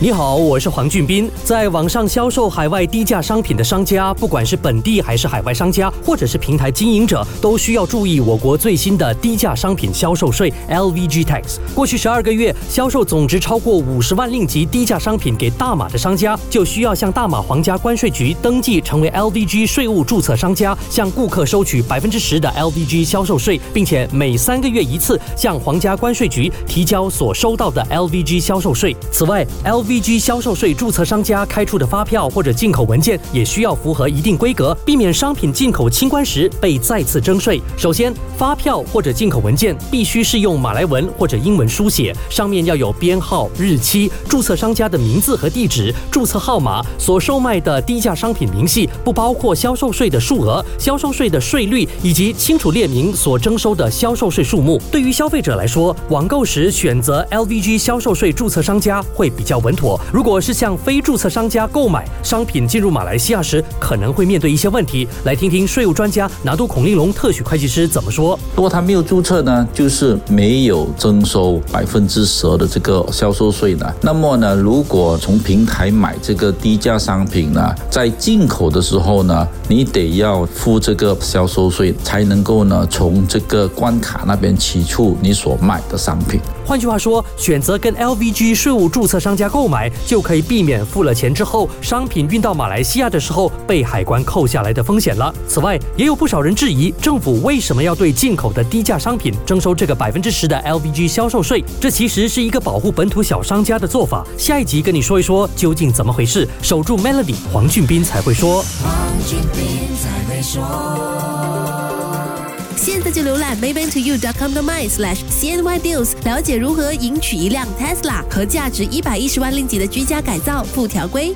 你好，我是黄俊斌。在网上销售海外低价商品的商家，不管是本地还是海外商家，或者是平台经营者，都需要注意我国最新的低价商品销售税 （LVG tax）。过去十二个月，销售总值超过五十万令吉低价商品给大马的商家，就需要向大马皇家关税局登记成为 LVG 税务注册商家，向顾客收取百分之十的 LVG 销售税，并且每三个月一次向皇家关税局提交所收到的 LVG 销售税。此外，LV VG 销售税注册商家开出的发票或者进口文件也需要符合一定规格，避免商品进口清关时被再次征税。首先，发票或者进口文件必须是用马来文或者英文书写，上面要有编号、日期、注册商家的名字和地址、注册号码、所售卖的低价商品明细，不包括销售税的数额、销售税的税率，以及清楚列明所征收的销售税数目。对于消费者来说，网购时选择 LVG 销售税注册商家会比较稳妥。如果是向非注册商家购买商品进入马来西亚时，可能会面对一些问题。来听听税务专家拿督孔令龙特许会计师怎么说。如果他没有注册呢，就是没有征收百分之十的这个销售税的。那么呢，如果从平台买这个低价商品呢，在进口的时候呢，你得要付这个销售税，才能够呢从这个关卡那边取出你所卖的商品。换句话说，选择跟 LVG 税务注册商家购买，就可以避免付了钱之后，商品运到马来西亚的时候被海关扣下来的风险了。此外，也有不少人质疑政府为什么要对进口的低价商品征收这个百分之十的 LVG 销售税？这其实是一个保护本土小商家的做法。下一集跟你说一说究竟怎么回事。守住 Melody，黄俊斌才会说。黄俊斌才会说。浏览 maybantoyou.com.my/cnydeals，了解如何赢取一辆 Tesla 和价值一百一十万令吉的居家改造附条规。